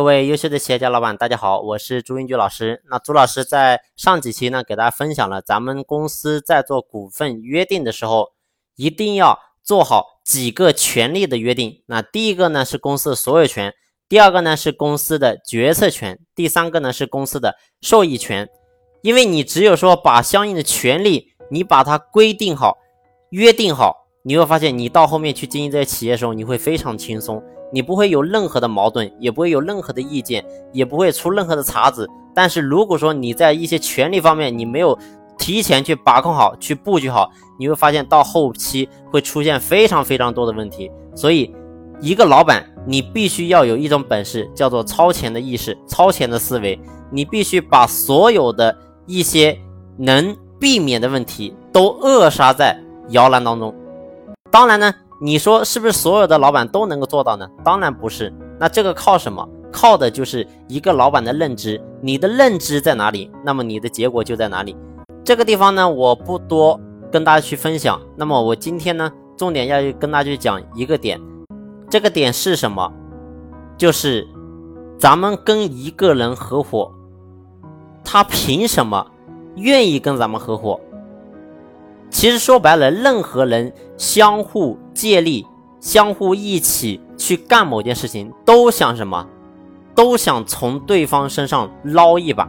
各位优秀的企业家老板，大家好，我是朱英举老师。那朱老师在上几期呢，给大家分享了咱们公司在做股份约定的时候，一定要做好几个权利的约定。那第一个呢是公司的所有权，第二个呢是公司的决策权，第三个呢是公司的受益权。因为你只有说把相应的权利，你把它规定好、约定好，你会发现你到后面去经营这些企业的时候，你会非常轻松。你不会有任何的矛盾，也不会有任何的意见，也不会出任何的岔子。但是如果说你在一些权利方面你没有提前去把控好、去布局好，你会发现到后期会出现非常非常多的问题。所以，一个老板你必须要有一种本事，叫做超前的意识、超前的思维。你必须把所有的一些能避免的问题都扼杀在摇篮当中。当然呢。你说是不是所有的老板都能够做到呢？当然不是。那这个靠什么？靠的就是一个老板的认知。你的认知在哪里，那么你的结果就在哪里。这个地方呢，我不多跟大家去分享。那么我今天呢，重点要跟大家去讲一个点。这个点是什么？就是咱们跟一个人合伙，他凭什么愿意跟咱们合伙？其实说白了，任何人相互借力、相互一起去干某件事情，都想什么？都想从对方身上捞一把。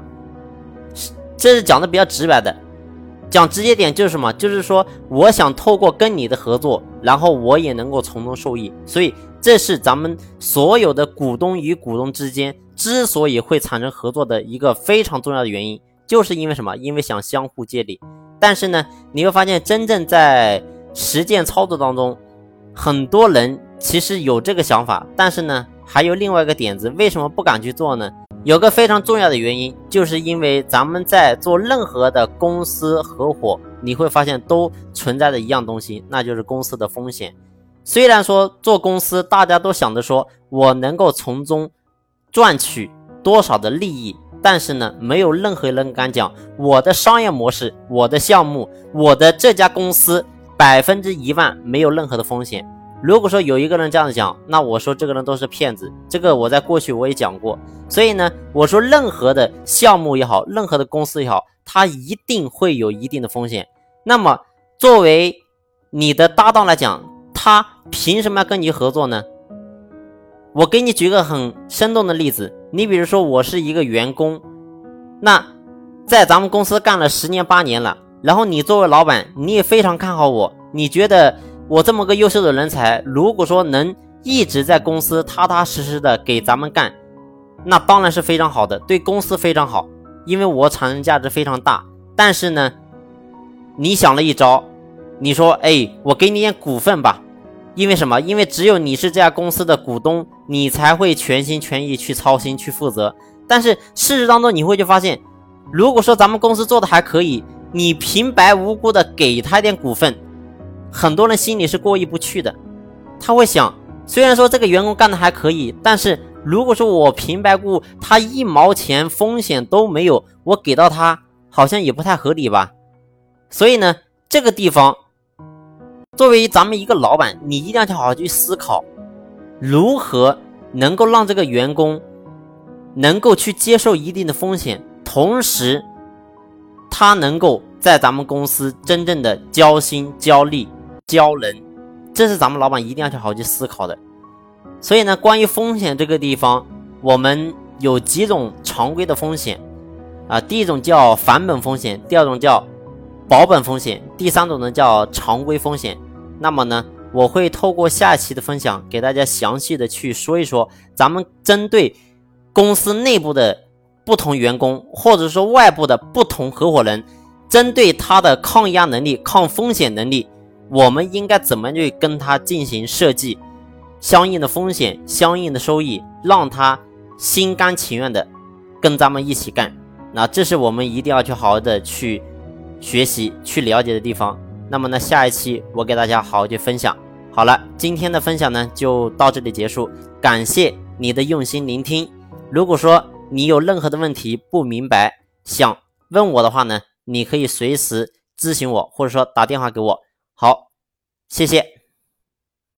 这是讲的比较直白的，讲直接点就是什么？就是说，我想透过跟你的合作，然后我也能够从中受益。所以，这是咱们所有的股东与股东之间之所以会产生合作的一个非常重要的原因，就是因为什么？因为想相互借力。但是呢，你会发现，真正在实践操作当中，很多人其实有这个想法，但是呢，还有另外一个点子，为什么不敢去做呢？有个非常重要的原因，就是因为咱们在做任何的公司合伙，你会发现都存在着一样东西，那就是公司的风险。虽然说做公司，大家都想着说我能够从中赚取多少的利益。但是呢，没有任何人敢讲我的商业模式、我的项目、我的这家公司百分之一万没有任何的风险。如果说有一个人这样讲，那我说这个人都是骗子。这个我在过去我也讲过。所以呢，我说任何的项目也好，任何的公司也好，它一定会有一定的风险。那么作为你的搭档来讲，他凭什么要跟你合作呢？我给你举个很生动的例子，你比如说我是一个员工，那在咱们公司干了十年八年了，然后你作为老板，你也非常看好我，你觉得我这么个优秀的人才，如果说能一直在公司踏踏实实的给咱们干，那当然是非常好的，对公司非常好，因为我产生价值非常大。但是呢，你想了一招，你说，哎，我给你点股份吧。因为什么？因为只有你是这家公司的股东，你才会全心全意去操心、去负责。但是事实当中，你会去发现，如果说咱们公司做的还可以，你平白无故的给他点股份，很多人心里是过意不去的。他会想，虽然说这个员工干的还可以，但是如果说我平白无故他一毛钱风险都没有，我给到他，好像也不太合理吧？所以呢，这个地方。作为咱们一个老板，你一定要去好好去思考，如何能够让这个员工能够去接受一定的风险，同时他能够在咱们公司真正的交心、交力、交人，这是咱们老板一定要去好好去思考的。所以呢，关于风险这个地方，我们有几种常规的风险啊，第一种叫返本风险，第二种叫。保本风险，第三种呢叫常规风险。那么呢，我会透过下期的分享，给大家详细的去说一说，咱们针对公司内部的不同员工，或者说外部的不同合伙人，针对他的抗压能力、抗风险能力，我们应该怎么去跟他进行设计相应的风险、相应的收益，让他心甘情愿的跟咱们一起干。那这是我们一定要去好好的去。学习去了解的地方，那么呢，下一期我给大家好好去分享。好了，今天的分享呢就到这里结束，感谢你的用心聆听。如果说你有任何的问题不明白，想问我的话呢，你可以随时咨询我，或者说打电话给我。好，谢谢。